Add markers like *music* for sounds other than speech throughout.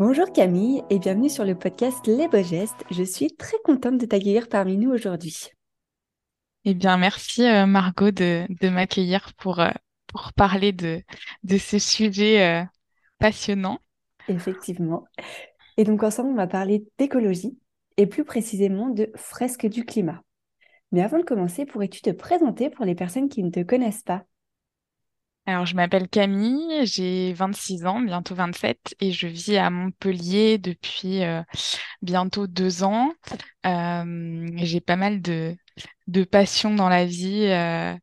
Bonjour Camille et bienvenue sur le podcast Les Beaux Gestes. Je suis très contente de t'accueillir parmi nous aujourd'hui. Eh bien, merci euh, Margot de, m'accueillir pour, euh, pour parler de, de ce sujet euh, passionnant. Effectivement. Et donc ensemble, on va parler d'écologie et plus précisément de fresque du climat. Mais avant de commencer, pourrais-tu te présenter pour les personnes qui ne te connaissent pas? Alors, je m'appelle Camille, j'ai 26 ans, bientôt 27, et je vis à Montpellier depuis euh, bientôt deux ans. Euh, j'ai pas mal de, de passions dans la vie, euh,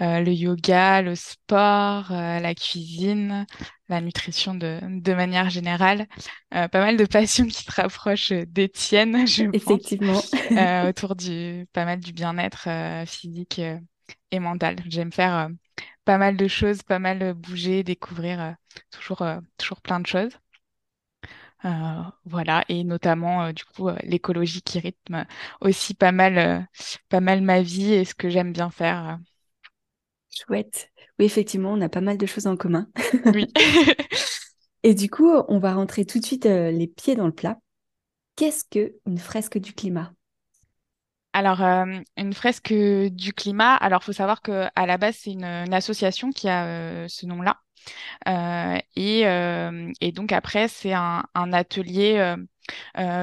le yoga, le sport, la cuisine, la nutrition de, de manière générale. pas mal de passions qui se rapprochent des tiennes, *laughs* je Effectivement. pense, *laughs* autour du pas mal du bien-être physique et mental. J'aime faire pas mal de choses, pas mal euh, bouger, découvrir euh, toujours, euh, toujours plein de choses. voilà, et notamment du coup l'écologie qui rythme aussi pas mal, pas mal ma vie et ce que j'aime bien faire. Chouette. Oui, effectivement, on a pas mal de choses en commun. Oui. *laughs* et du coup, on va rentrer tout de suite les pieds dans le plat. Qu'est-ce que une fresque du climat? Alors, euh, une fresque du climat. Alors, faut savoir que à la base, c'est une, association qui a euh, ce nom-là. Euh, et, et, donc après, c'est un, atelier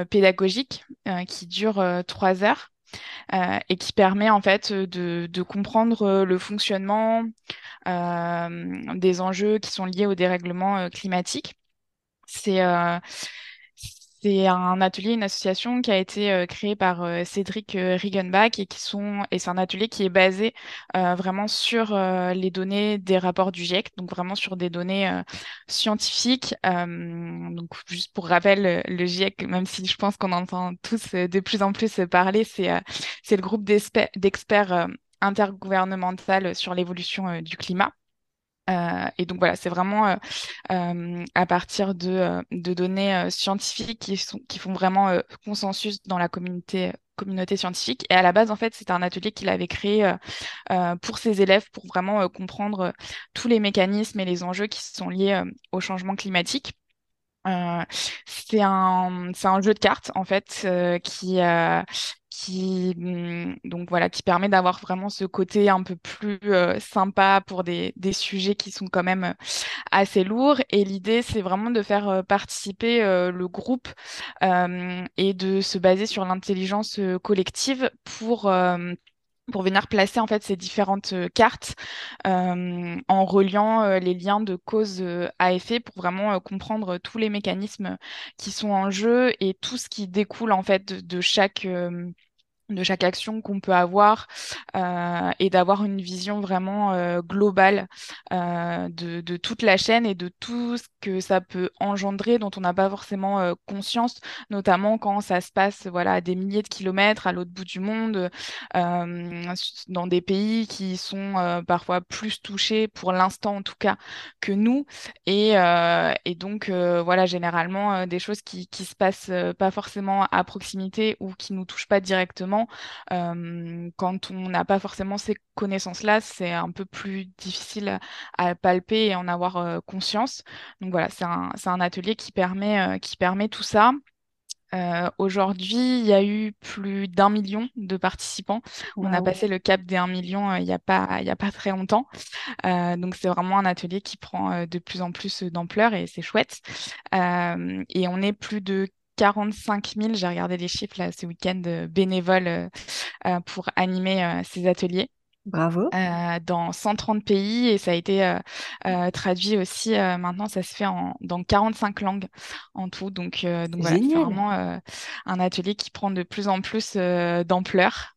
pédagogique qui dure trois heures et qui permet en fait de, de comprendre le fonctionnement des enjeux qui sont liés au dérèglement climatique. C'est c'est un atelier, une association qui a été euh, créée par euh, Cédric euh, et qui sont et c'est un atelier qui est basé euh, vraiment sur les données des rapports du GIEC, donc vraiment sur des données scientifiques. donc juste pour rappel, le GIEC, même si je pense qu'on entend tous de plus en plus parler, c'est c'est le groupe d'experts intergouvernemental sur l'évolution du climat. Euh, et donc voilà, c'est vraiment euh, euh, à partir de, données scientifiques qui, font vraiment consensus dans la communauté scientifique. Et à la base, en fait, c'est un atelier qu'il avait créé pour ses élèves pour vraiment comprendre tous les mécanismes et les enjeux qui sont liés au changement climatique. C'est un, un jeu de cartes en fait qui, qui mm, donc voilà qui permet d'avoir vraiment ce côté un peu plus euh, sympa pour des, des, sujets qui sont quand même euh, assez lourds. Et l'idée c'est vraiment de faire euh, participer le groupe et de se baser sur l'intelligence collective pour pour venir placer en fait ces différentes cartes en reliant les liens de cause à effet pour vraiment comprendre tous les mécanismes qui sont en jeu et tout ce qui découle en fait de chaque de chaque action qu'on peut avoir euh, et d'avoir une vision vraiment euh, globale euh, de, toute la chaîne et de tout ce que ça peut engendrer dont on n'a pas forcément conscience, notamment quand ça se passe voilà, à des milliers de kilomètres à l'autre bout du monde, dans des pays qui sont parfois plus touchés, pour l'instant en tout cas, que nous. Et, donc, voilà, généralement, des choses qui, qui se passent pas forcément à proximité ou qui nous touchent pas directement euh, quand on n'a pas forcément ces connaissances-là, c'est un peu plus difficile à palper et en avoir euh, conscience. Donc voilà, c'est un, un, atelier qui permet, euh, qui permet tout ça. Aujourd'hui, il y a eu plus d'un million de participants. On a passé le cap des 1 million il n'y a, pas, il a pas très longtemps. donc, c'est vraiment un atelier qui prend de plus en plus d'ampleur et c'est chouette. et on est plus de 45 000, j'ai regardé les chiffres là, ce week-end, euh, bénévoles euh, euh, pour animer ces ateliers. Bravo. dans 130 pays et ça a été traduit aussi. maintenant, ça se fait en, dans 45 langues en tout. Donc, donc voilà, c'est vraiment un atelier qui prend de plus en plus d'ampleur.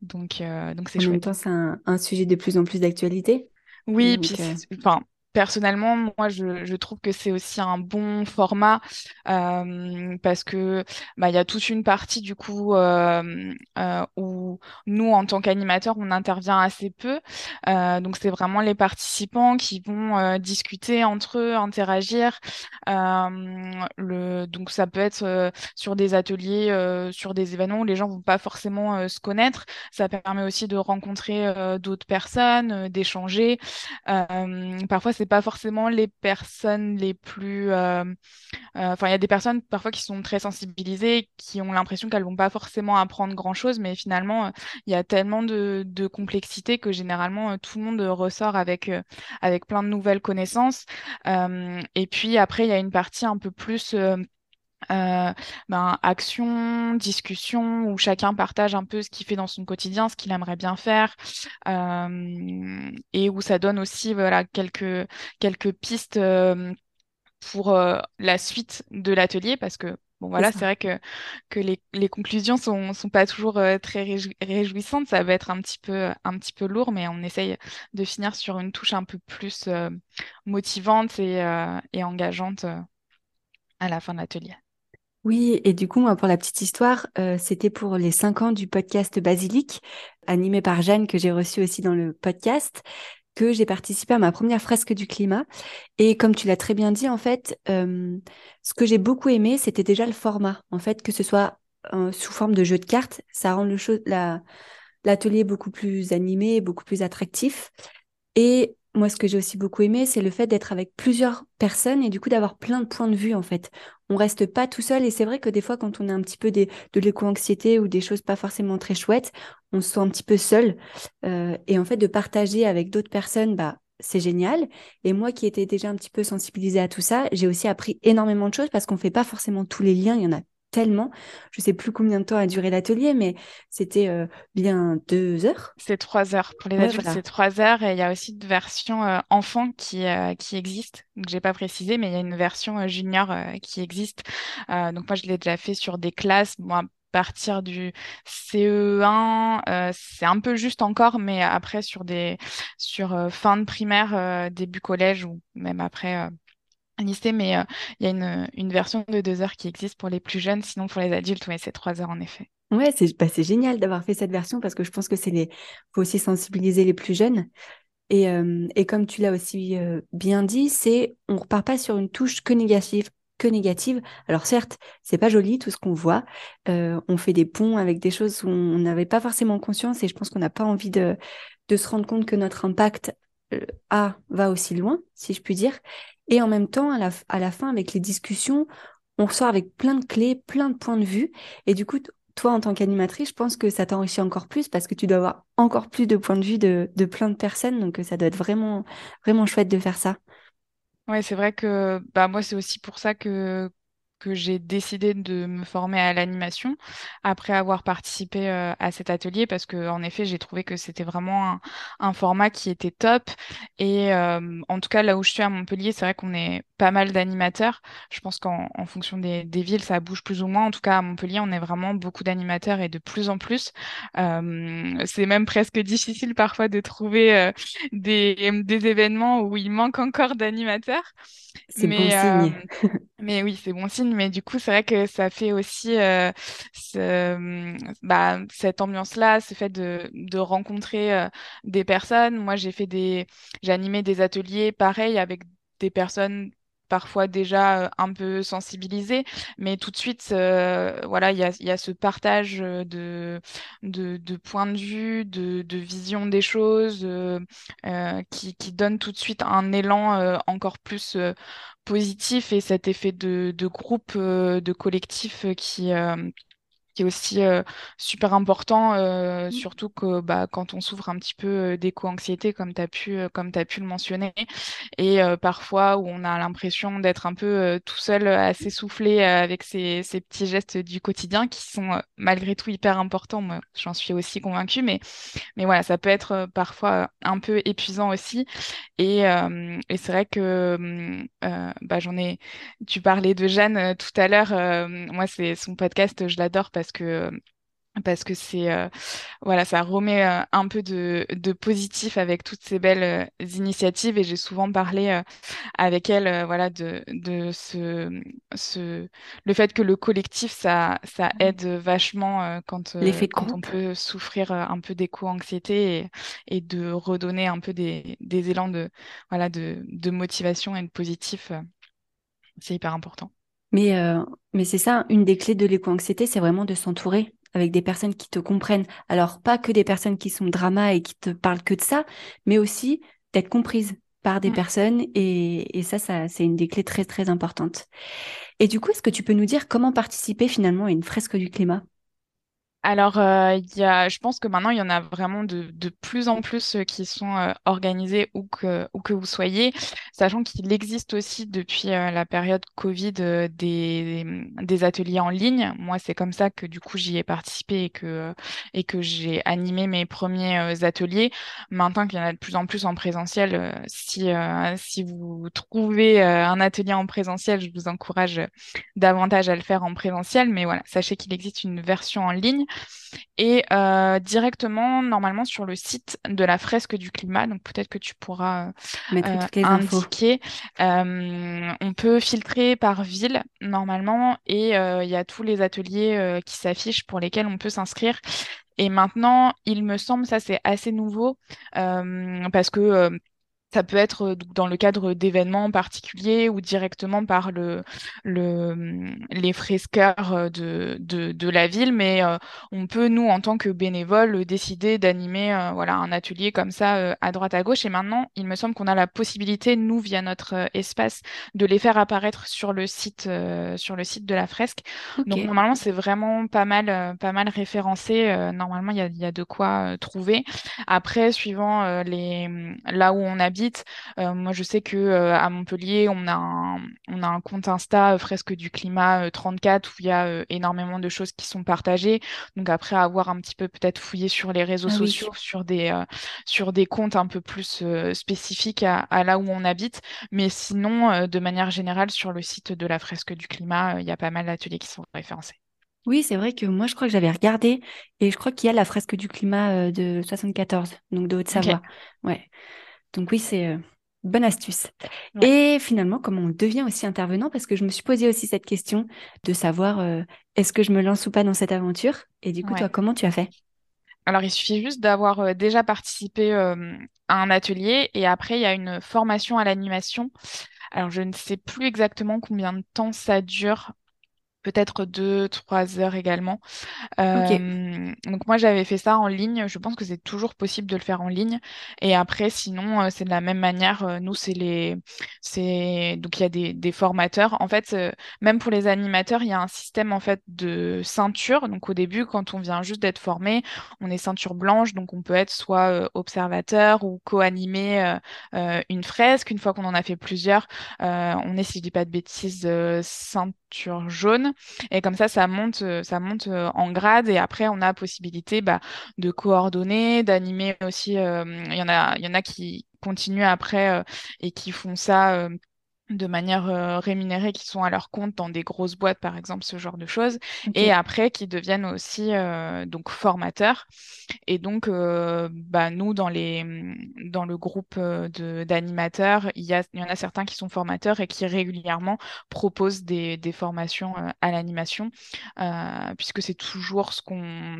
Donc, donc c'est chouette. En même temps, c'est un, sujet de plus en plus d'actualité. Oui, puis enfin, personnellement, moi, je, trouve que c'est aussi un bon format euh, parce que bah, il y a toute une partie du coup euh, euh, où nous, en tant qu'animateurs, on intervient assez peu. Donc, c'est vraiment les participants qui vont discuter entre eux, interagir. Le, donc, ça peut être sur des ateliers, sur des événements où les gens vont pas forcément se connaître. Ça permet aussi de rencontrer d'autres personnes, d'échanger. parfois, c'est pas forcément les personnes les plus. Euh, euh, enfin, il y a des personnes parfois qui sont très sensibilisées, qui ont l'impression qu'elles vont pas forcément apprendre grand-chose, mais finalement, euh, il y a tellement de, de complexité que généralement tout le monde ressort avec avec plein de nouvelles connaissances. et puis après, il y a une partie un peu plus euh, ben, action, discussion, où chacun partage un peu ce qu'il fait dans son quotidien, ce qu'il aimerait bien faire, euh, et où ça donne aussi voilà, quelques, quelques pistes euh, pour la suite de l'atelier, parce que bon voilà, c'est vrai que, que les, les conclusions sont, sont pas toujours euh, très réjouissantes, ça va être un petit peu, un petit peu lourd, mais on essaye de finir sur une touche un peu plus motivante et, et engageante à la fin de l'atelier. Oui, et du coup, moi, pour la petite histoire, euh, c'était pour les cinq ans du podcast Basilic, animé par Jeanne, que j'ai reçu aussi dans le podcast, que j'ai participé à ma première fresque du climat. Et comme tu l'as très bien dit, en fait, euh, ce que j'ai beaucoup aimé, c'était déjà le format. En fait, que ce soit euh, sous forme de jeu de cartes, ça rend le l'atelier beaucoup plus animé, beaucoup plus attractif. Et moi, ce que j'ai aussi beaucoup aimé, c'est le fait d'être avec plusieurs personnes et du coup d'avoir plein de points de vue en fait. On reste pas tout seul et c'est vrai que des fois, quand on a un petit peu des, de l'éco-anxiété ou des choses pas forcément très chouettes, on se sent un petit peu seul. Euh, et en fait, de partager avec d'autres personnes, bah c'est génial. Et moi qui étais déjà un petit peu sensibilisée à tout ça, j'ai aussi appris énormément de choses parce qu'on fait pas forcément tous les liens. Il y en a tellement. Je sais plus combien de temps a duré l'atelier, mais c'était euh, bien deux heures. C'est trois heures. Pour les adultes, c'est trois heures. Et il y a aussi une version euh, enfant qui, euh, qui existe. Donc, j'ai pas précisé, mais il y a une version junior qui existe. donc, moi, je l'ai déjà fait sur des classes. Bon, partir du CE1, c'est un peu juste encore, mais après sur des sur fin de primaire, début collège ou même après mais euh, il y a une, version de deux heures qui existe pour les plus jeunes, sinon pour les adultes, oui, c'est trois heures en effet. Ouais, c'est bah, génial d'avoir fait cette version parce que je pense que c'est les faut aussi sensibiliser les plus jeunes. Et, euh, et comme tu l'as aussi euh, bien dit, c'est on repart pas sur une touche que négative, que négative. Alors certes, c'est pas joli tout ce qu'on voit. on fait des ponts avec des choses où on n'avait pas forcément conscience et je pense qu'on n'a pas envie de, de se rendre compte que notre impact a va aussi loin, si je puis dire. Et en même temps, à la, fin, avec les discussions, on sort avec plein de clés, plein de points de vue. Et du coup, toi, en tant qu'animatrice, je pense que ça t'enrichit encore plus parce que tu dois avoir encore plus de points de vue de, plein de personnes. Donc, ça doit être vraiment, vraiment chouette de faire ça. Ouais, c'est vrai que bah, moi, c'est aussi pour ça que, que j'ai décidé de me former à l'animation après avoir participé euh, à cet atelier parce que en effet j'ai trouvé que c'était vraiment un, format qui était top. Et euh, en tout cas là où je suis à Montpellier c'est vrai qu'on est pas mal d'animateurs. Je pense qu'en fonction des, villes ça bouge plus ou moins. En tout cas à Montpellier on est vraiment beaucoup d'animateurs et de plus en plus. Euh, c'est même presque *laughs* difficile parfois de trouver des, des événements où il manque encore d'animateurs. C'est bon signe. mais oui, c'est bon signe. Mais du coup, c'est vrai que ça fait aussi euh, ce, bah, cette ambiance-là, ce fait de, de rencontrer euh, des personnes. Moi, j'ai fait des, j'ai animé des ateliers pareils avec des personnes parfois déjà euh, un peu sensibilisées, mais tout de suite, euh, voilà, il y a, ce partage de, de, points de vue, de, vision des choses, euh, qui, qui donne tout de suite un élan encore plus positif et cet effet de, de groupe, de collectif qui qui est aussi euh, super important, euh, mmh. surtout que bah, quand on souffre un petit peu euh, d'éco-anxiété, comme tu as, pu, comme as pu le mentionner, et parfois où on a l'impression d'être un peu tout seul, assez soufflé avec ces, ces, petits gestes du quotidien qui sont malgré tout hyper importants. Moi, j'en suis aussi convaincue, mais, mais voilà, ça peut être parfois un peu épuisant aussi. Et, et c'est vrai que bah, j'en ai. Tu parlais de Jeanne tout à l'heure. moi, c'est son podcast, je l'adore parce que parce que c'est euh, voilà ça remet euh, un peu de, de positif avec toutes ces belles euh, initiatives. Et j'ai souvent parlé euh, avec elle euh, voilà de, de ce, ce le fait que le collectif ça ça aide vachement euh, quand euh, on peut souffrir euh, un peu d'éco-anxiété et, et de redonner un peu des, des élans de voilà de, de motivation et de positif euh, c'est hyper important. Mais, euh, mais c'est ça, une des clés de l'éco-anxiété, c'est vraiment de s'entourer avec des personnes qui te comprennent. Alors, pas que des personnes qui sont drama et qui te parlent que de ça, mais aussi d'être comprise par des Mm. personnes. Et, et ça, ça, c'est une des clés très, très importantes. Et du coup, est-ce que tu peux nous dire comment participer finalement à une fresque du climat? Alors, euh, il y a, je pense que maintenant, il y en a vraiment de, de plus en plus euh, qui sont euh, organisés où que, où que vous soyez, sachant qu'il existe aussi depuis la période Covid des, des ateliers en ligne. Moi, c'est comme ça que du coup, j'y ai participé et que, et que j'ai animé mes premiers ateliers. Maintenant qu'il y en a de plus en plus en présentiel, si, si vous trouvez un atelier en présentiel, je vous encourage davantage à le faire en présentiel. Mais voilà, sachez qu'il existe une version en ligne et euh, directement, normalement, sur le site de la fresque du climat, donc peut-être que tu pourras euh, euh, indiquer, on peut filtrer par ville, normalement, et il y a tous les ateliers qui s'affichent pour lesquels on peut s'inscrire. Et maintenant, il me semble, ça c'est assez nouveau, euh, parce que euh, ça peut être euh, dans le cadre d'événements particuliers ou directement par le, le, hum, les fresqueurs euh, de, de, de la ville, mais euh, on peut, nous, en tant que bénévoles, décider d'animer euh, voilà, un atelier comme ça euh, à droite à gauche. Et maintenant, il me semble qu'on a la possibilité, nous, via notre espace, de les faire apparaître sur le site, sur le site de la fresque. Donc, normalement, c'est vraiment pas mal, pas mal référencé. Normalement, il y a, y a de quoi trouver. Après, suivant les, là où on habite, euh, moi je sais que euh, à Montpellier, on a un, on a un compte Insta euh, Fresque du Climat euh, 34 où il y a euh, énormément de choses qui sont partagées. Donc après avoir un petit peu peut-être fouillé sur les réseaux Ah oui. sociaux, sur des, euh, sur des comptes un peu plus euh, spécifiques à, à là où on habite. Mais sinon, euh, de manière générale, sur le site de la Fresque du Climat, euh, il y a pas mal d'ateliers qui sont référencés. Oui, c'est vrai que moi, je crois que j'avais regardé et je crois qu'il y a la fresque du climat euh, de 74, donc de Haute-Savoie. Ouais. Donc oui, c'est euh, bonne astuce. ouais, Et finalement, comment on devient aussi intervenant, parce que je me suis posé aussi cette question de savoir euh, est-ce que je me lance ou pas dans cette aventure? Et du coup, toi, comment tu as fait? Alors, il suffit juste d'avoir euh, déjà participé euh, à un atelier et après, il y a une formation à l'animation. Alors, je ne sais plus exactement combien de temps ça dure, peut-être deux, trois heures également. Euh, donc moi j'avais fait ça en ligne. Je pense que c'est toujours possible de le faire en ligne. Et après sinon euh, c'est de la même manière. euh, nous c'est les, c'est donc il y a des, des formateurs. En fait même pour les animateurs il y a un système en fait de ceinture. Donc au début quand on vient juste d'être formé, on est ceinture blanche donc on peut être soit observateur ou co-animer une fresque. Une fois qu'on en a fait plusieurs, on est si je dis pas de bêtises ceinture jaune. Et comme ça, ça monte, euh, ça monte euh, en grade et après, on a possibilité bah, de coordonner, d'animer aussi. euh, Il y en a, il y en a qui continuent après et qui font ça de manière euh, rémunérée, qui sont à leur compte dans des grosses boîtes, par exemple, ce genre de choses. Et après, qui deviennent aussi euh, donc formateurs. Et donc, euh, bah, nous, dans les, dans le groupe d'animateurs, il y a, il y en a certains qui sont formateurs et qui régulièrement proposent des, des formations à l'animation, puisque c'est toujours ce qu'on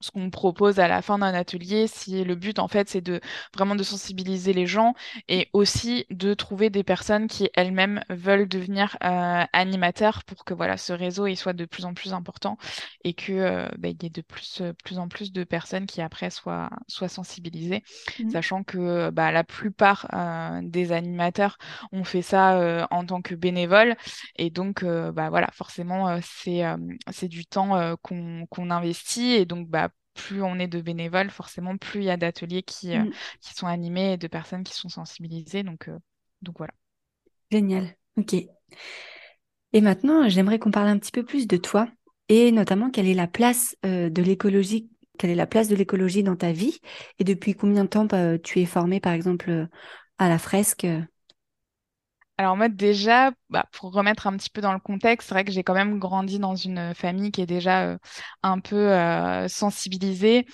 ce qu'on propose à la fin d'un atelier, si le but en fait c'est de vraiment de sensibiliser les gens et aussi de trouver des personnes qui elles-mêmes veulent devenir euh, animateurs pour que voilà ce réseau il soit de plus en plus important et que euh, bah, il y ait de plus, euh, plus en plus de personnes qui après soient, soient sensibilisées, Mm. sachant que bah, la plupart euh, des animateurs ont fait ça en tant que bénévoles et donc bah, voilà forcément c'est c'est du temps qu'on qu'on investit et donc bah plus on est de bénévoles, forcément, plus il y a d'ateliers qui, euh, Mm. qui sont animés et de personnes qui sont sensibilisées. Donc, euh, donc voilà. Génial. Ok. Et maintenant, j'aimerais qu'on parle un petit peu plus de toi et notamment quelle est la place euh, de l'écologie, quelle est la place de l'écologie dans ta vie et depuis combien de temps bah, tu es formé, par exemple, euh, à la fresque. Alors moi déjà, bah, pour remettre un petit peu dans le contexte, c'est vrai que j'ai quand même grandi dans une famille qui est déjà euh, un peu euh, sensibilisée.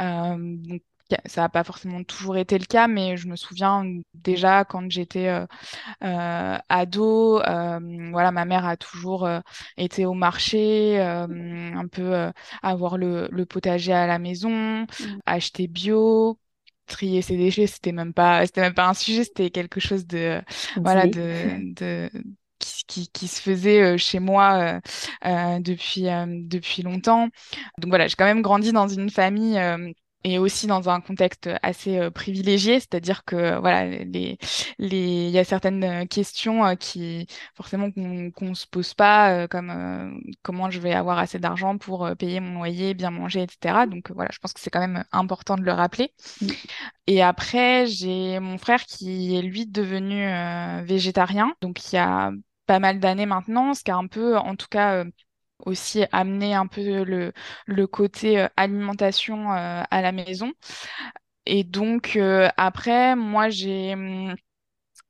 Euh, donc, ça n'a pas forcément toujours été le cas, mais je me souviens déjà quand j'étais euh, euh, ado, euh, voilà, ma mère a toujours été au marché, un peu avoir le, le, potager à la maison, Mm. acheter bio trier ses déchets, c'était même pas, c'était même pas un sujet, c'était quelque chose de, voilà, de, de, qui, qui, qui, se faisait euh, chez moi euh, euh, depuis, euh, depuis longtemps. Donc voilà, j'ai quand même grandi dans une famille euh, et aussi dans un contexte assez euh, privilégié, c'est-à-dire que voilà, les, les, il y a certaines euh, questions euh, qui forcément qu'on qu'on se pose pas, euh, comme comment je vais avoir assez d'argent pour payer mon loyer, bien manger, etc. Donc voilà, je pense que c'est quand même important de le rappeler. Mm. Et après, j'ai mon frère qui est lui devenu végétarien, donc il y a pas mal d'années maintenant, ce qui a un peu, en tout cas, aussi amené un peu le, le côté euh, alimentation euh, à la maison. Et donc euh, après, moi j'ai hum,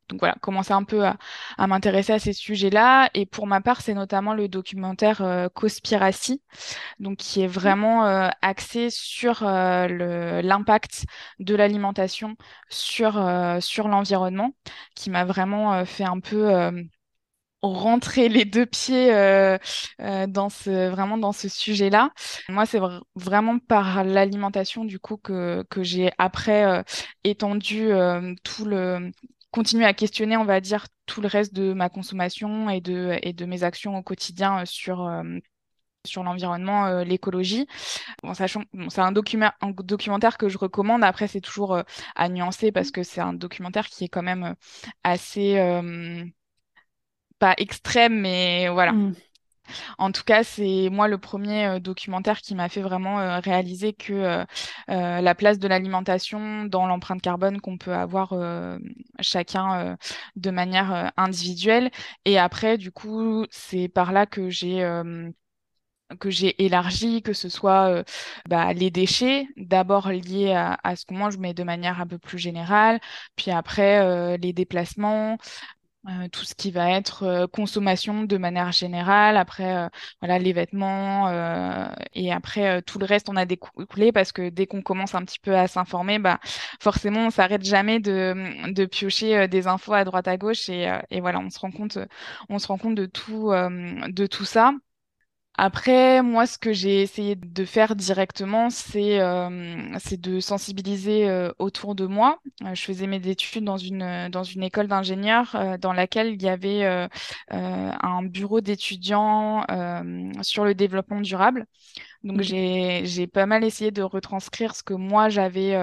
donc voilà, commencé un peu à, à m'intéresser à ces sujets-là. Et pour ma part, c'est notamment le documentaire euh, Cospiracy, donc qui est vraiment euh, axé sur euh, l'impact de l'alimentation sur, euh, sur l'environnement, qui m'a vraiment euh, fait un peu euh, rentrer les deux pieds euh, euh, dans ce, vraiment dans ce sujet-là. Moi, c'est vr- vraiment par l'alimentation du coup que, que j'ai après euh, étendu euh, tout le continuer à questionner, on va dire, tout le reste de ma consommation et de, et de mes actions au quotidien euh, sur, euh, sur l'environnement, euh, l'écologie. Bon, sachant, bon, c'est un, documa- un documentaire que je recommande. Après, c'est toujours euh, à nuancer parce que c'est un documentaire qui est quand même assez, euh, pas extrême, mais voilà. Mm. En tout cas, c'est moi le premier euh, documentaire qui m'a fait vraiment euh, réaliser que euh, la place de l'alimentation dans l'empreinte carbone qu'on peut avoir chacun de manière individuelle. Et après, du coup, c'est par là que j'ai que j'ai élargi, que ce soit euh, bah, les déchets, d'abord liés à, à ce qu'on mange, mais de manière un peu plus générale, puis après euh, les déplacements, euh, tout ce qui va être euh, consommation de manière générale, après euh, voilà les vêtements et après tout le reste on a découlé parce que dès qu'on commence un petit peu à s'informer, bah forcément on s'arrête jamais de, de piocher des infos à droite à gauche et, et voilà on se rend compte on se rend compte de tout de tout ça. Après, moi, ce que j'ai essayé de faire directement, c'est euh, de sensibiliser euh, autour de moi. Euh, je faisais mes études dans une, euh, dans une école d'ingénieurs euh, dans laquelle il y avait euh, euh, un bureau d'étudiants euh, sur le développement durable. Donc, Mm. j'ai, j'ai pas mal essayé de retranscrire ce que moi, j'avais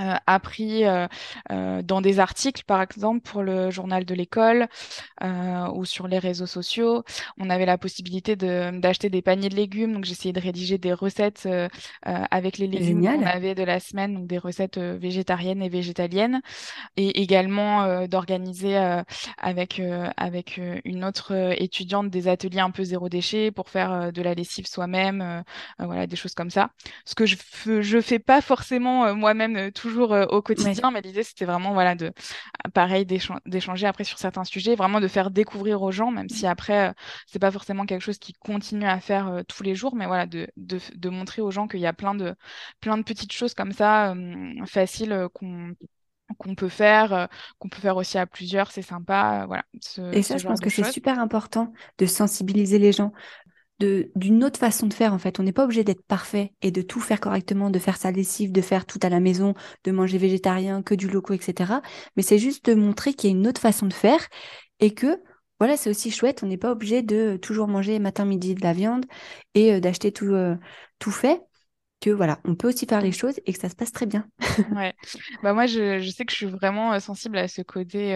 euh, appris euh, euh, dans des articles, par exemple, pour le journal de l'école euh, ou sur les réseaux sociaux. On avait la possibilité de, d'acheter des paniers de légumes, donc j'essayais de rédiger des recettes euh, euh, avec les légumes qu'on avait de la semaine, donc des recettes végétariennes et végétaliennes, et également euh, d'organiser euh, avec, euh, avec une autre étudiante des ateliers un peu zéro déchet pour faire de la lessive soi-même, voilà, des choses comme ça. Ce que je, je fais pas forcément euh, moi-même euh, toujours euh, au Ouais. quotidien, mais l'idée c'était vraiment voilà de pareil d'échan- d'échanger après sur certains sujets, vraiment de faire découvrir aux gens, même si après euh, c'est pas forcément quelque chose qui continue à faire euh, tous les jours, mais voilà de, de, de montrer aux gens qu'il y a plein de plein de petites choses comme ça faciles qu'on qu'on peut faire, euh, qu'on peut faire aussi à plusieurs, c'est sympa, euh, voilà, ce, Et ça, ce je pense que c'est super important de sensibiliser les gens d'une autre façon de faire en fait. On n'est pas obligé d'être parfait et de tout faire correctement, de faire sa lessive, de faire tout à la maison, de manger végétarien, que du loco, etc. Mais c'est juste de montrer qu'il y a une autre façon de faire et que voilà, c'est aussi chouette. On n'est pas obligé de toujours manger matin, midi de la viande et euh, d'acheter tout, euh, tout fait. Que voilà, on peut aussi faire les choses et que ça se passe très bien. Ouais, bah moi je, sais que je suis vraiment euh, sensible à ce côté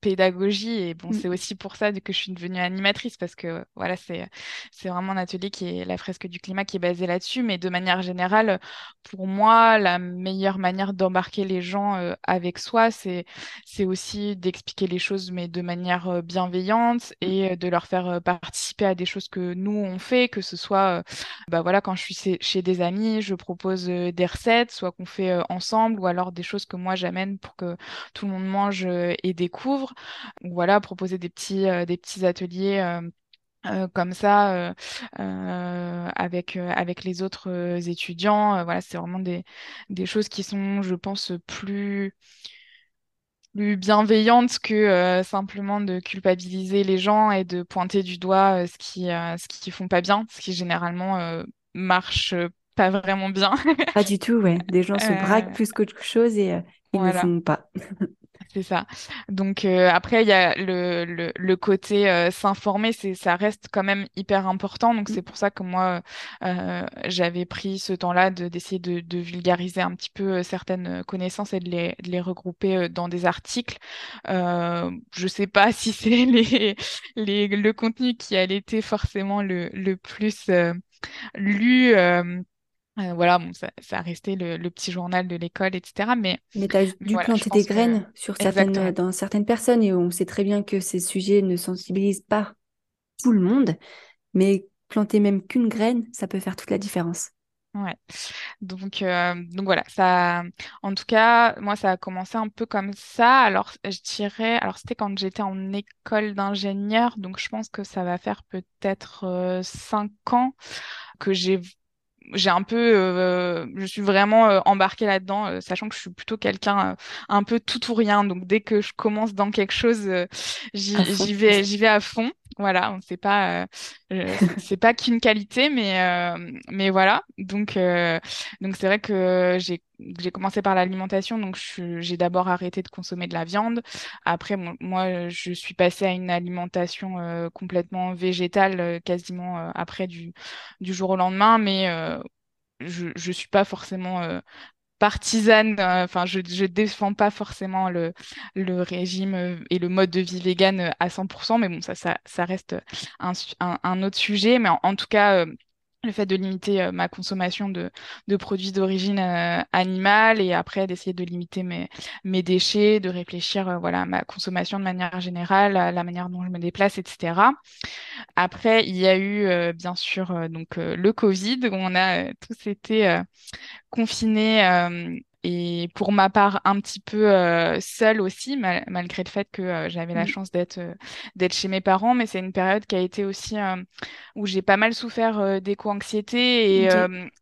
pédagogie et bon Mm. c'est aussi pour ça que je suis devenue animatrice parce que euh, voilà c'est c'est vraiment un atelier qui est la fresque du climat qui est basé là-dessus mais de manière générale pour moi la meilleure manière d'embarquer les gens euh, avec soi c'est c'est aussi d'expliquer les choses mais de manière euh, bienveillante et euh, de leur faire euh, participer à des choses que nous on fait que ce soit euh, bah voilà, quand je suis chez des amis, je propose euh, des recettes, soit qu'on fait euh, ensemble, ou alors des choses que moi j'amène pour que tout le monde mange euh, et découvre. Cours. Voilà, proposer des petits, des petits ateliers. comme ça avec avec les autres étudiants voilà c'est vraiment des des choses qui sont je pense plus plus bienveillante que euh, simplement de culpabiliser les gens et de pointer du doigt euh, ce qui euh, ce qui font pas bien, ce qui généralement marche pas vraiment bien. pas du tout, ouais. Des gens se braquent *laughs* plus qu'autre chose et ils ne font pas. *laughs* C'est ça. Donc euh, après, il y a le, le, le côté euh, s'informer, c'est ça reste quand même hyper important. Donc c'est pour ça que moi, euh, j'avais pris ce temps-là d'essayer de, de, vulgariser un petit peu certaines connaissances et de les, de les regrouper dans des articles. je sais pas *laughs* si c'est les, les, le contenu qui a été forcément le, le plus lu. Euh, voilà, bon, ça, ça a resté le, petit journal de l'école, etc. Mais, mais tu as dû planter des graines sur certaines, dans certaines personnes et on sait très bien que ces sujets ne sensibilisent pas tout le monde, mais planter même qu'une graine, ça peut faire toute la différence. Ouais. Donc, euh, donc voilà, ça, en tout cas, moi, ça a commencé un peu comme ça. Alors, je dirais, alors c'était quand j'étais en école d'ingénieur, donc je pense que ça va faire peut-être euh, cinq ans que j'ai j'ai un peu, euh, je suis vraiment euh, embarquée là-dedans, euh, sachant que je suis plutôt quelqu'un un peu tout ou rien. Donc dès que je commence dans quelque chose, j'y vais, j'y vais à fond. Voilà, sait pas, c'est pas qu'une qualité, mais mais voilà. Donc donc c'est vrai que j'ai j'ai commencé par l'alimentation, donc j'ai d'abord arrêté de consommer de la viande. Après, moi, je suis passée à une alimentation complètement végétale, quasiment après du, du jour au lendemain, mais je ne suis pas forcément partisane, enfin, je défends pas forcément le, régime et le mode de vie vegan à 100%, mais bon, ça, reste un, autre sujet. Mais en, tout cas, le fait de limiter ma consommation de, de produits d'origine animale et après d'essayer de limiter mes, mes déchets, de réfléchir voilà, à ma consommation de manière générale, la manière dont je me déplace, etc. Après, il y a eu bien sûr donc le Covid où on a tous été confinés et pour ma part un petit peu euh, seule aussi malgré le fait que euh, j'avais la mmh. chance d'être euh, d'être chez mes parents mais c'est une période qui a été aussi où j'ai pas mal souffert d'éco-anxiété et,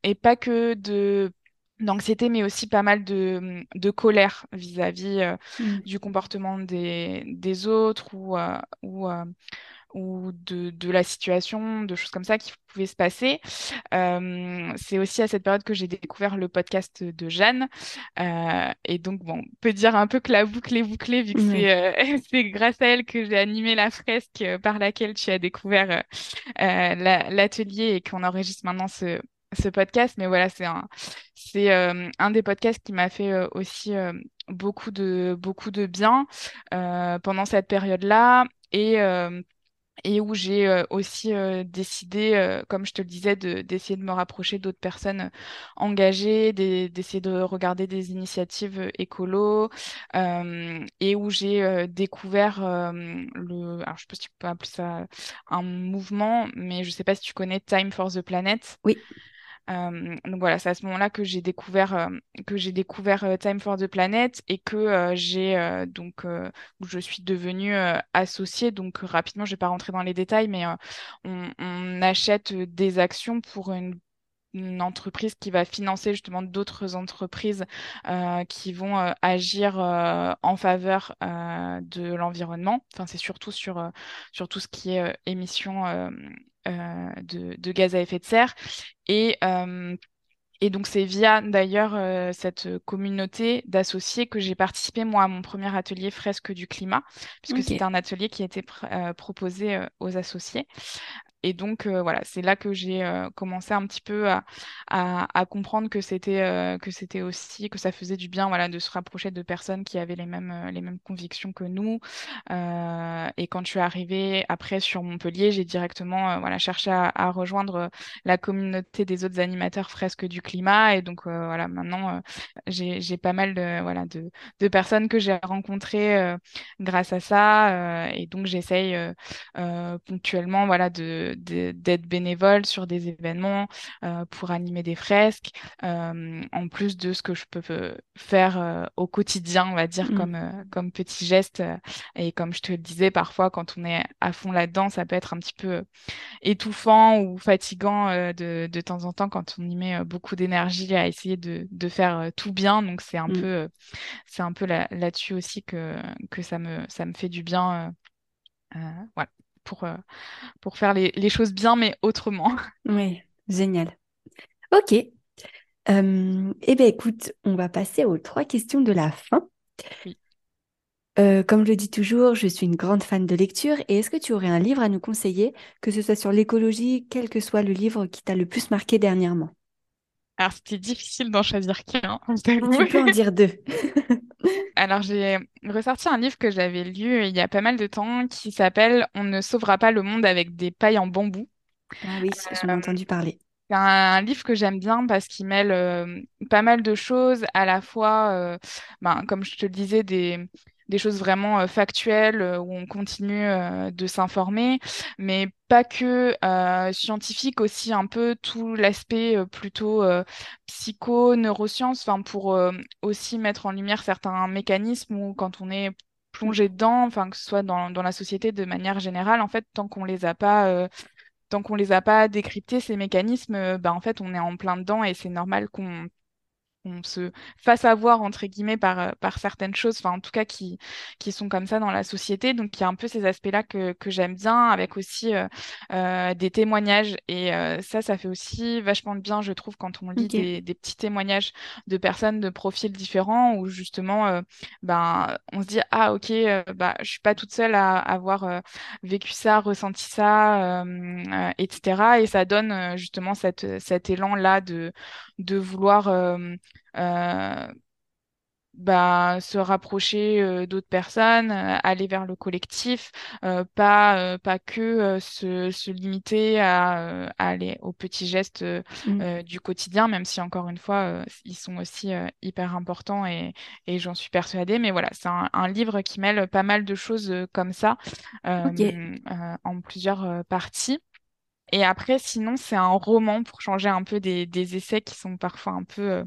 et pas que de d'anxiété mais aussi pas mal de, de colère vis-à-vis mmh. du comportement des, des autres ou, ou ou de, de, la situation, de choses comme ça qui pouvaient se passer. Euh, c'est aussi à cette période que j'ai découvert le podcast de Jeanne. Euh, et donc, bon, on peut dire un peu que la boucle est bouclée, vu que euh, *laughs* c'est grâce à elle que j'ai animé la fresque par laquelle tu as découvert l'atelier et qu'on enregistre maintenant ce, ce podcast. Mais voilà, c'est un, c'est un des podcasts qui m'a fait aussi beaucoup de beaucoup de bien pendant cette période-là et et où j'ai euh, aussi euh, décidé, euh, comme je te le disais, d'essayer de, me rapprocher d'autres personnes engagées, d'essayer de regarder des initiatives écolo, et où j'ai découvert le, alors je sais pas si tu peux appeler ça un mouvement, mais je sais pas si tu connais Time for the Planet. Oui. Euh, donc voilà, c'est à ce moment-là que j'ai découvert euh, que j'ai découvert euh, Time for the Planet et que j'ai donc je suis devenue associée. Donc rapidement, je vais pas rentrer dans les détails, mais on, achète des actions pour une une entreprise qui va financer justement d'autres entreprises qui vont agir en faveur de l'environnement. Enfin, c'est surtout sur, sur tout ce qui est émissions de, de, gaz à effet de serre. Et et donc, c'est via d'ailleurs cette communauté d'associés que j'ai participé, moi, à mon premier atelier fresque du climat, puisque c'était un atelier qui a été proposé aux associés et donc euh, voilà, c'est là que j'ai euh, commencé un petit peu à, comprendre que c'était euh, que c'était aussi que ça faisait du bien voilà de se rapprocher de personnes qui avaient les mêmes les mêmes convictions que nous. et quand je suis arrivée après sur Montpellier, j'ai directement voilà cherché à, à, rejoindre la communauté des autres animateurs fresques du climat. Et donc voilà, maintenant j'ai pas mal de voilà de, de personnes que j'ai rencontrées grâce à ça. et donc j'essaye ponctuellement voilà de- d'être bénévole sur des événements euh, pour animer des fresques, euh, en plus de ce que je peux euh, faire au quotidien, on va dire, Mm. comme, comme petit geste. Et comme je te le disais, parfois, quand on est à fond là-dedans, ça peut être un petit peu étouffant ou fatigant de, de temps en temps quand on y met beaucoup d'énergie à essayer de, de faire tout bien. Donc, c'est un peu, Mm. euh, c'est un peu là, là-dessus aussi que, que ça me, ça me fait du bien. euh, voilà, pour, euh, pour faire les, les choses bien, mais autrement. *laughs* Oui, génial. Ok. Euh, eh bien, écoute, on va passer aux trois questions de la fin. Oui. Euh, comme je le dis toujours, je suis une grande fan de lecture. Et est-ce que tu aurais un livre à nous conseiller, que ce soit sur l'écologie, quel que soit le livre qui t'a le plus marqué dernièrement? Alors, c'était difficile d'en choisir qu'un, Tu peux en *laughs* dire deux. Alors, j'ai ressorti un livre que j'avais lu il y a pas mal de temps qui s'appelle On ne sauvera pas le monde avec des pailles en bambou. Ah oui, j'en ai Euh, entendu parler. C'est un livre que j'aime bien parce qu'il mêle euh, pas mal de choses, à la fois, euh, ben, comme je te le disais, des, des choses vraiment euh, factuelles euh, où on continue euh, de s'informer, mais pas que euh, scientifique, aussi un peu tout l'aspect plutôt psycho, neurosciences, enfin, pour aussi mettre en lumière certains mécanismes où quand on est plongé dedans, enfin, que ce soit dans, dans la société de manière générale, en fait, tant qu'on les a pas tant qu'on les a pas décryptés, ces mécanismes, bah, en fait, on est en plein dedans et c'est normal qu'on qu'on se fasse avoir, entre guillemets, par, euh, par certaines choses, enfin, en tout cas, qui, qui sont comme ça dans la société. Donc, il y a un peu ces aspects-là que, que j'aime bien, avec aussi euh, euh, des témoignages. Et euh, ça, ça fait aussi vachement de bien, je trouve, quand on lit des, des petits témoignages de personnes de profils différents, où justement, ben, on se dit, ah, ok, bah, je suis pas toute seule à avoir vécu ça, ressenti ça, etc. Et ça donne justement cette, cet élan-là de, de vouloir euh, euh, bah, se rapprocher euh, d'autres personnes, euh, aller vers le collectif, euh, pas, euh, pas que se, se limiter à, à aller aux petits gestes euh, Mm. euh, du quotidien, même si encore une fois, ils sont aussi hyper importants et, et j'en suis persuadée. Mais voilà, c'est un, un livre qui mêle pas mal de choses comme ça en plusieurs parties. Et après, sinon, c'est un roman pour changer un peu des, des essais qui sont parfois un peu, euh,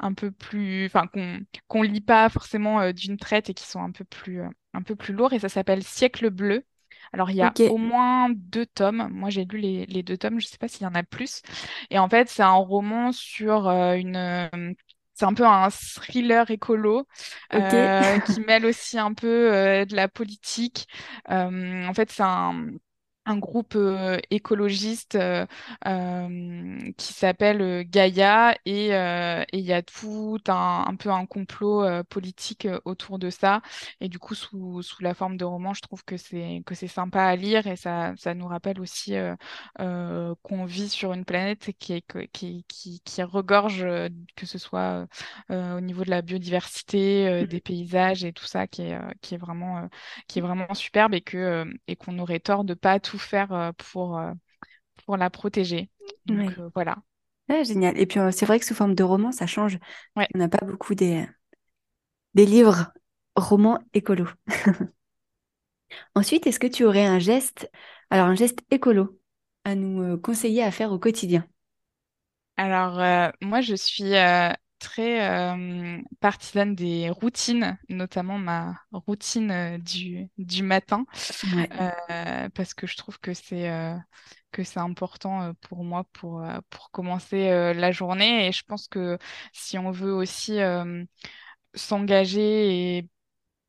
un peu plus, enfin, qu'on qu'on lit pas forcément euh, d'une traite et qui sont un peu plus, euh, un peu plus lourds. Et ça s'appelle Siècle bleu. Alors, il y a au moins deux tomes. Moi, j'ai lu les, les deux tomes. Je sais pas s'il y en a plus. Et en fait, c'est un roman sur une. C'est un peu un thriller écolo Ok. euh, *laughs* qui mêle aussi un peu euh, de la politique. Euh, en fait, c'est un, un groupe euh, écologiste euh, euh, qui s'appelle Gaïa et il y a tout un, un peu un complot politique autour de ça. Et du coup, sous, sous la forme de roman, je trouve que c'est que c'est sympa à lire et ça, ça nous rappelle aussi qu'on vit sur une planète qui est, qui, qui, qui regorge, que ce soit au niveau de la biodiversité, euh, des paysages et tout ça, qui est, qui est vraiment, qui est vraiment superbe et que, euh, et qu'on aurait tort de pas tout faire euh, pour, euh, pour la protéger. Donc euh, voilà. Ah, génial. Et puis, c'est vrai que sous forme de roman, ça change. Ouais. On n'a pas beaucoup des, des livres romans écolo. *laughs* Ensuite, est-ce que tu aurais un geste, alors un geste écolo, à nous conseiller à faire au quotidien? Alors, euh, moi, je suis euh, très euh, partisane des routines, notamment ma routine euh, du, du matin, Ouais. euh, parce que je trouve que c'est que c'est important pour moi pour, pour commencer la journée. Et je pense que si on veut aussi s'engager et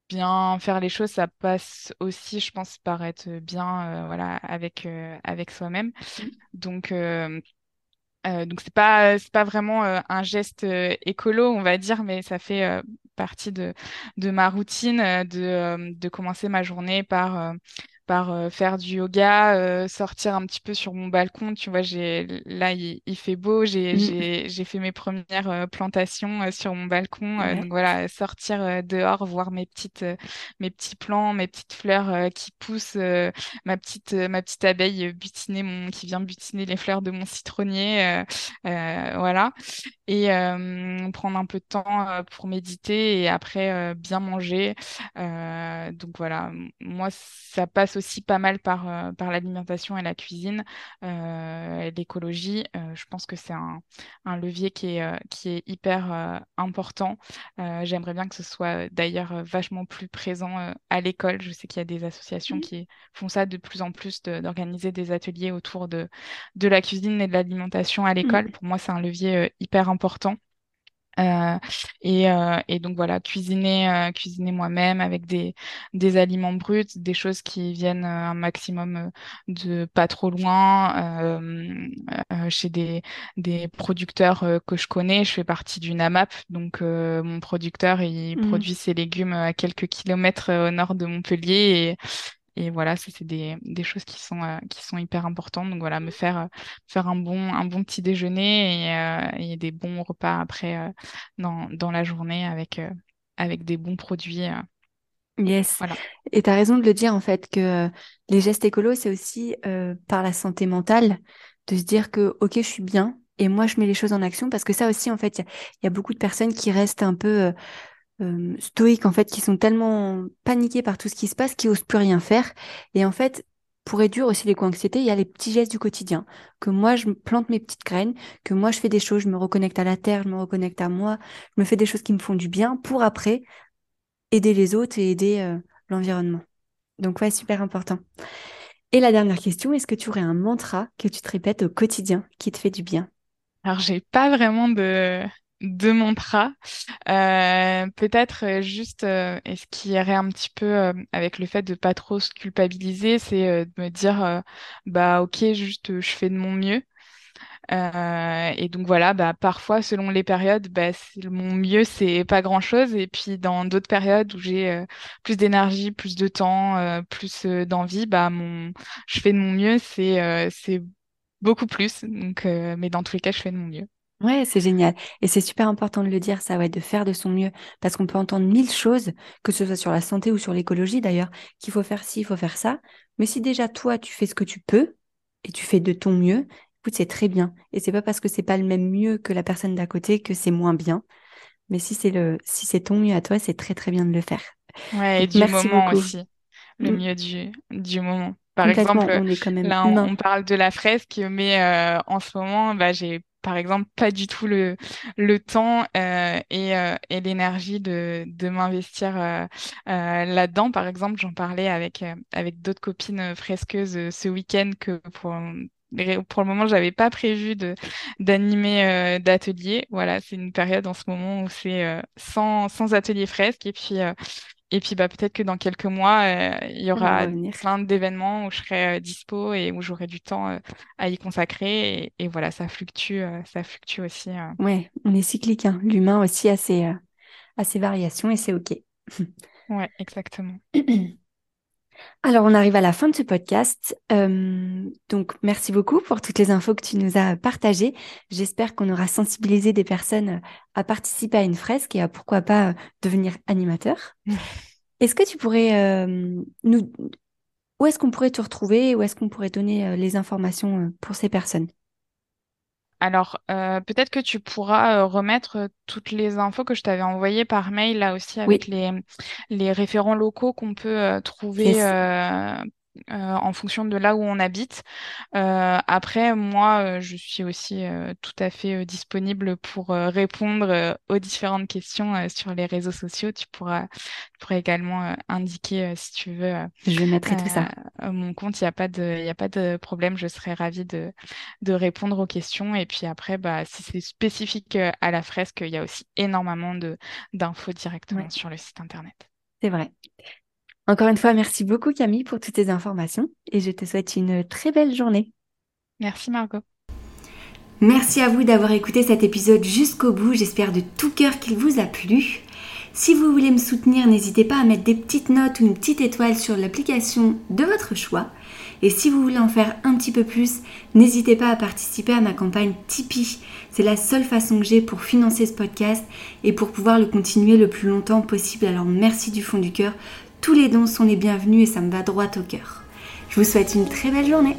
bien faire les choses, ça passe aussi, je pense, par être bien voilà, avec, avec soi-même. Donc, euh, euh, donc c'est pas c'est pas vraiment euh, un geste euh, écolo, on va dire, mais ça fait euh, partie de de ma routine euh, de euh, de commencer ma journée par euh, par euh, faire du yoga, euh, sortir un petit peu sur mon balcon. Tu vois, j'ai là il, il fait beau, j'ai Mm. j'ai j'ai fait mes premières euh, plantations sur mon balcon. Ouais. donc voilà, sortir dehors, voir mes petites mes petits plants, mes petites fleurs qui poussent. ma petite, ma petite abeille butiner mon, qui vient butiner les fleurs de mon citronnier. voilà. Et prendre un peu de temps pour méditer et après bien manger. Donc voilà, moi, ça passe aussi pas mal par, par l'alimentation et la cuisine, l'écologie. je pense que c'est un, un, levier qui est, qui est hyper important. J'aimerais bien que ce soit d'ailleurs vachement plus présent à l'école. Je sais qu'il y a des associations mmh. qui font ça de plus en plus, d'organiser des ateliers autour de, de la cuisine et de l'alimentation à l'école. Mmh. Pour moi, c'est un levier hyper important. Euh, et, euh, et, donc voilà, cuisiner, euh, cuisiner moi-même avec des, des aliments bruts, des choses qui viennent un maximum de pas trop loin, chez des, des producteurs que je connais. Je fais partie du NAMAP, donc mon producteur, il mmh. produit ses légumes à quelques kilomètres au nord de Montpellier et voilà, c'est des, des, choses qui sont, euh, qui sont hyper importantes. Donc voilà, me faire, euh, faire un, bon, un bon petit déjeuner et, euh, et des bons repas après dans, dans, la journée avec, avec des bons produits. Yes. Voilà. Et tu as raison de le dire en fait que les gestes écolos, c'est aussi par la santé mentale, de se dire que ok, je suis bien, et moi je mets les choses en action parce que ça aussi en fait il y, y, a beaucoup de personnes qui restent un peu euh, stoïques en fait qui sont tellement paniqués par tout ce qui se passe qu'ils osent plus rien faire et en fait pour réduire aussi l'éco-anxiété, il y a les petits gestes du quotidien. Que moi, je plante mes petites graines, que moi, je fais des choses, je me reconnecte à la terre, je me reconnecte à moi, je me fais des choses qui me font du bien pour après aider les autres et aider euh, l'environnement. Donc, ouais, super important. Et la dernière question, est-ce que tu aurais un mantra que tu te répètes au quotidien qui te fait du bien? Alors, j'ai pas vraiment de, de mantra. Euh, peut-être euh, juste, euh, et ce qui irait un petit peu avec le fait de pas trop se culpabiliser, c'est de me dire, bah ok, juste je fais de mon mieux. et donc voilà, bah parfois selon les périodes, bah, mon mieux c'est pas grand chose, et puis dans d'autres périodes où j'ai plus d'énergie, plus de temps, plus d'envie, bah mon, je fais de mon mieux, c'est c'est beaucoup plus. Donc, mais dans tous les cas, je fais de mon mieux. Ouais, c'est génial. Et c'est super important de le dire, ça, ouais, de faire de son mieux. Parce qu'on peut entendre mille choses, que ce soit sur la santé ou sur l'écologie d'ailleurs, qu'il faut faire ci, il faut faire ça. Mais si déjà toi, tu fais ce que tu peux et tu fais de ton mieux, écoute, c'est très bien. Et c'est pas parce que c'est pas le même mieux que la personne d'à côté que c'est moins bien. Mais si c'est le, si c'est ton mieux à toi, c'est très très bien de le faire. Ouais, et du moment aussi. Le mm. mieux du, du moment. Par exemple, on est quand même là, on, parle de la fresque, mais euh, en ce moment, bah, j'ai par exemple, pas du tout le, le temps euh, et, euh, et l'énergie de, de m'investir euh, euh là-dedans. Par exemple, j'en parlais avec, euh, avec d'autres copines fresqueuses ce week-end que pour, pour le moment, j'avais pas prévu de d'animer d'atelier. Voilà, c'est une période en ce moment où c'est sans, sans atelier fresque. Et puis, et puis bah, peut-être que dans quelques mois, euh, il y aura plein d'événements où je serai euh, dispo et où j'aurai du temps euh, à y consacrer. Et, voilà, ça fluctue, ça fluctue aussi. Ouais, on est cyclique. Hein. L'humain aussi a ses, a ses variations et c'est OK. ouais, exactement. *clears throat* Alors, on arrive à la fin de ce podcast. donc, merci beaucoup pour toutes les infos que tu nous as partagées. J'espère qu'on aura sensibilisé des personnes à participer à une fresque et à pourquoi pas devenir animateur. *laughs* Est-ce que tu pourrais nous... Où est-ce qu'on pourrait te retrouver? Où est-ce qu'on pourrait donner les informations pour ces personnes? Alors, euh, peut-être que tu pourras euh, remettre euh, toutes les infos que je t'avais envoyées par mail, là aussi, avec les, les référents locaux qu'on peut trouver euh, en fonction de là où on habite. Euh, après, moi, euh, je suis aussi tout à fait disponible pour répondre aux différentes questions sur les réseaux sociaux. Tu pourras, tu pourras également indiquer si tu veux. je mettrai tout ça. Mon compte, il n'y a pas de, il a pas de problème. Je serai ravie de, de répondre aux questions. Et puis après, bah, si c'est spécifique à la fresque, il y a aussi énormément d'infos directement sur le site internet. C'est vrai. Encore une fois, merci beaucoup Camille pour toutes ces informations et je te souhaite une très belle journée. Merci Margot. Merci à vous d'avoir écouté cet épisode jusqu'au bout. J'espère de tout cœur qu'il vous a plu. Si vous voulez me soutenir, n'hésitez pas à mettre des petites notes ou une petite étoile sur l'application de votre choix. Et si vous voulez en faire un petit peu plus, n'hésitez pas à participer à ma campagne Tipeee. C'est la seule façon que j'ai pour financer ce podcast et pour pouvoir le continuer le plus longtemps possible. Alors merci du fond du cœur tous les dons sont les bienvenus et ça me va droit au cœur. Je vous souhaite une très belle journée.